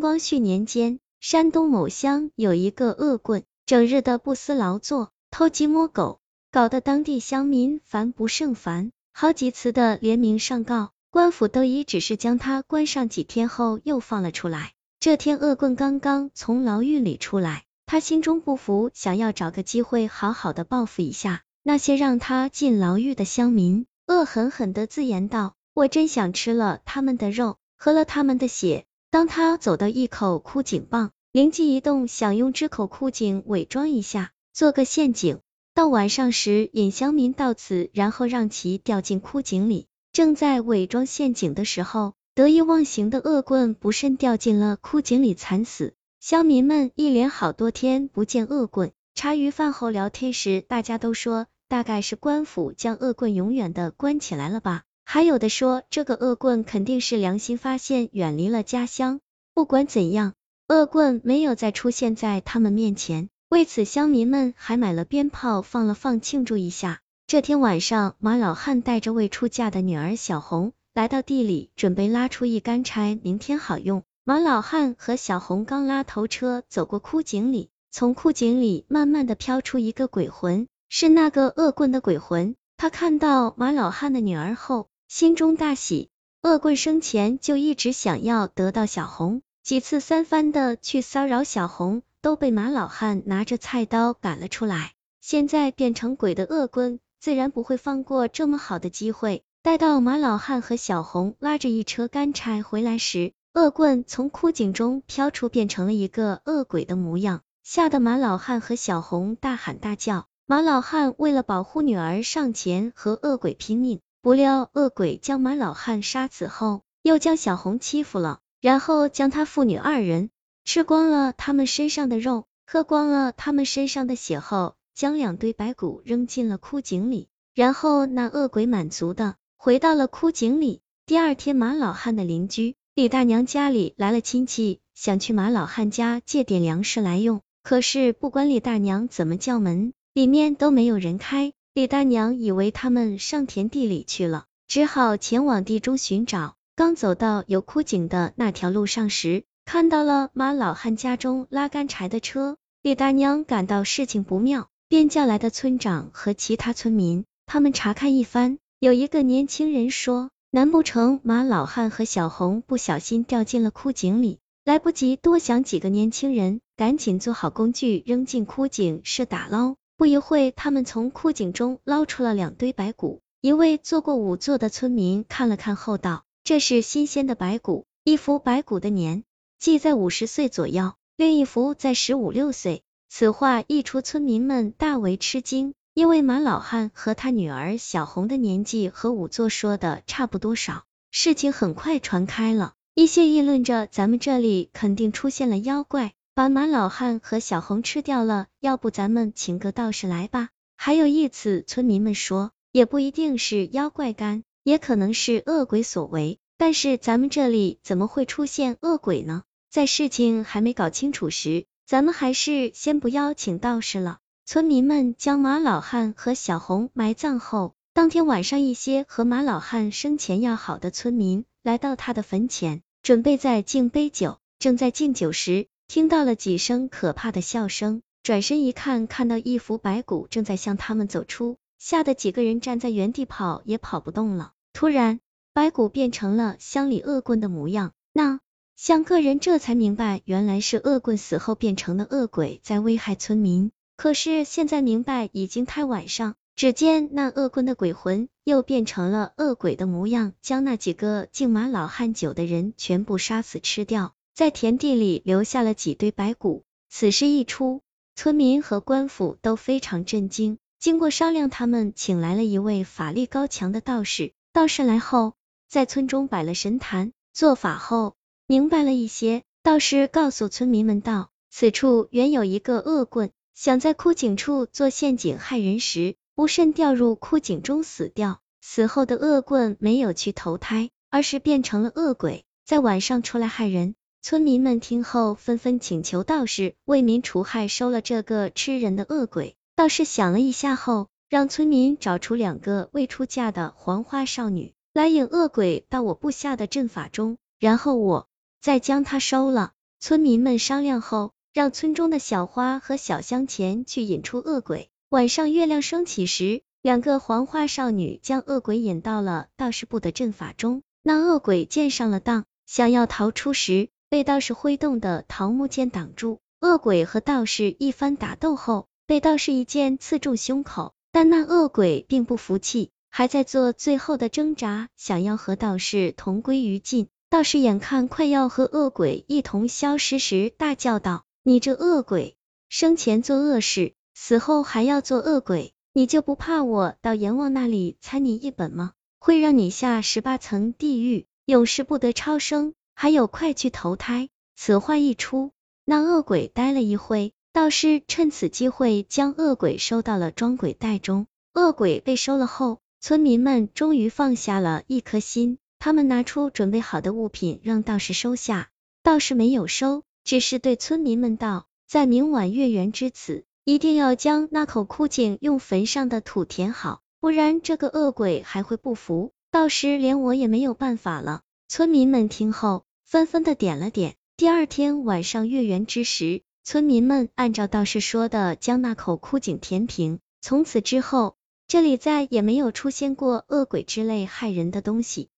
光绪年间，山东某乡有一个恶棍，整日的不思劳作，偷鸡摸狗，搞得当地乡民烦不胜烦，好几次的联名上告，官府都已只是将他关上几天后又放了出来。这天，恶棍刚刚从牢狱里出来，他心中不服，想要找个机会好好的报复一下那些让他进牢狱的乡民，恶狠狠的自言道：“我真想吃了他们的肉，喝了他们的血。”当他走到一口枯井傍，灵机一动，想用这口枯井伪装一下，做个陷阱。到晚上时，引乡民到此，然后让其掉进枯井里。正在伪装陷阱的时候，得意忘形的恶棍不慎掉进了枯井里惨死。乡民们一连好多天不见恶棍，茶余饭后聊天时，大家都说，大概是官府将恶棍永远的关起来了吧。还有的说，这个恶棍肯定是良心发现，远离了家乡。不管怎样，恶棍没有再出现在他们面前。为此，乡民们还买了鞭炮放了放，庆祝一下。这天晚上，马老汉带着未出嫁的女儿小红来到地里，准备拉出一干柴，明天好用。马老汉和小红刚拉头车走过枯井里，从枯井里慢慢的飘出一个鬼魂，是那个恶棍的鬼魂。他看到马老汉的女儿后。心中大喜，恶棍生前就一直想要得到小红，几次三番的去骚扰小红，都被马老汉拿着菜刀赶了出来。现在变成鬼的恶棍，自然不会放过这么好的机会。待到马老汉和小红拉着一车干柴回来时，恶棍从枯井中飘出，变成了一个恶鬼的模样，吓得马老汉和小红大喊大叫。马老汉为了保护女儿，上前和恶鬼拼命。不料恶鬼将马老汉杀死后，又将小红欺负了，然后将他父女二人吃光了他们身上的肉，喝光了他们身上的血后，将两堆白骨扔进了枯井里。然后那恶鬼满足的回到了枯井里。第二天，马老汉的邻居李大娘家里来了亲戚，想去马老汉家借点粮食来用，可是不管李大娘怎么叫门，里面都没有人开。李大娘以为他们上田地里去了，只好前往地中寻找。刚走到有枯井的那条路上时，看到了马老汉家中拉干柴的车。李大娘感到事情不妙，便叫来的村长和其他村民，他们查看一番。有一个年轻人说：“难不成马老汉和小红不小心掉进了枯井里？”来不及多想，几个年轻人赶紧做好工具，扔进枯井是打捞。不一会，他们从枯井中捞出了两堆白骨。一位做过仵作的村民看了看后道：“这是新鲜的白骨，一幅白骨的年纪在五十岁左右，另一幅在十五六岁。”此话一出，村民们大为吃惊，因为马老汉和他女儿小红的年纪和仵作说的差不多少。事情很快传开了，一些议论着：“咱们这里肯定出现了妖怪。”把马老汉和小红吃掉了，要不咱们请个道士来吧？还有一次，村民们说，也不一定是妖怪干，也可能是恶鬼所为。但是咱们这里怎么会出现恶鬼呢？在事情还没搞清楚时，咱们还是先不邀请道士了。村民们将马老汉和小红埋葬后，当天晚上，一些和马老汉生前要好的村民来到他的坟前，准备在敬杯酒。正在敬酒时，听到了几声可怕的笑声，转身一看，看到一幅白骨正在向他们走出，吓得几个人站在原地跑也跑不动了。突然，白骨变成了乡里恶棍的模样，那乡个人这才明白，原来是恶棍死后变成的恶鬼在危害村民。可是现在明白已经太晚上，只见那恶棍的鬼魂又变成了恶鬼的模样，将那几个敬马老汉酒的人全部杀死吃掉。在田地里留下了几堆白骨。此事一出，村民和官府都非常震惊。经过商量，他们请来了一位法力高强的道士。道士来后，在村中摆了神坛，做法后明白了一些。道士告诉村民们道：此处原有一个恶棍，想在枯井处做陷阱害人时，不慎掉入枯井中死掉。死后的恶棍没有去投胎，而是变成了恶鬼，在晚上出来害人。村民们听后纷纷请求道士为民除害，收了这个吃人的恶鬼。道士想了一下后，让村民找出两个未出嫁的黄花少女，来引恶鬼到我布下的阵法中，然后我再将他收了。村民们商量后，让村中的小花和小香前去引出恶鬼。晚上月亮升起时，两个黄花少女将恶鬼引到了道士部的阵法中。那恶鬼见上了当，想要逃出时，被道士挥动的桃木剑挡住。恶鬼和道士一番打斗后，被道士一剑刺中胸口。但那恶鬼并不服气，还在做最后的挣扎，想要和道士同归于尽。道士眼看快要和恶鬼一同消失时，大叫道：“你这恶鬼，生前做恶事，死后还要做恶鬼，你就不怕我到阎王那里参你一本吗？会让你下十八层地狱，永世不得超生。还有，快去投胎！”此话一出，那恶鬼呆了一会，道士趁此机会将恶鬼收到了装鬼袋中。恶鬼被收了后，村民们终于放下了一颗心。他们拿出准备好的物品让道士收下，道士没有收，只是对村民们道：在明晚月圆之此，一定要将那口枯井用坟上的土填好，不然这个恶鬼还会不服。到时连我也没有办法了。村民们听后，纷纷的点了点。第二天晚上月圆之时，村民们按照道士说的，将那口枯井填平。从此之后，这里再也没有出现过恶鬼之类害人的东西。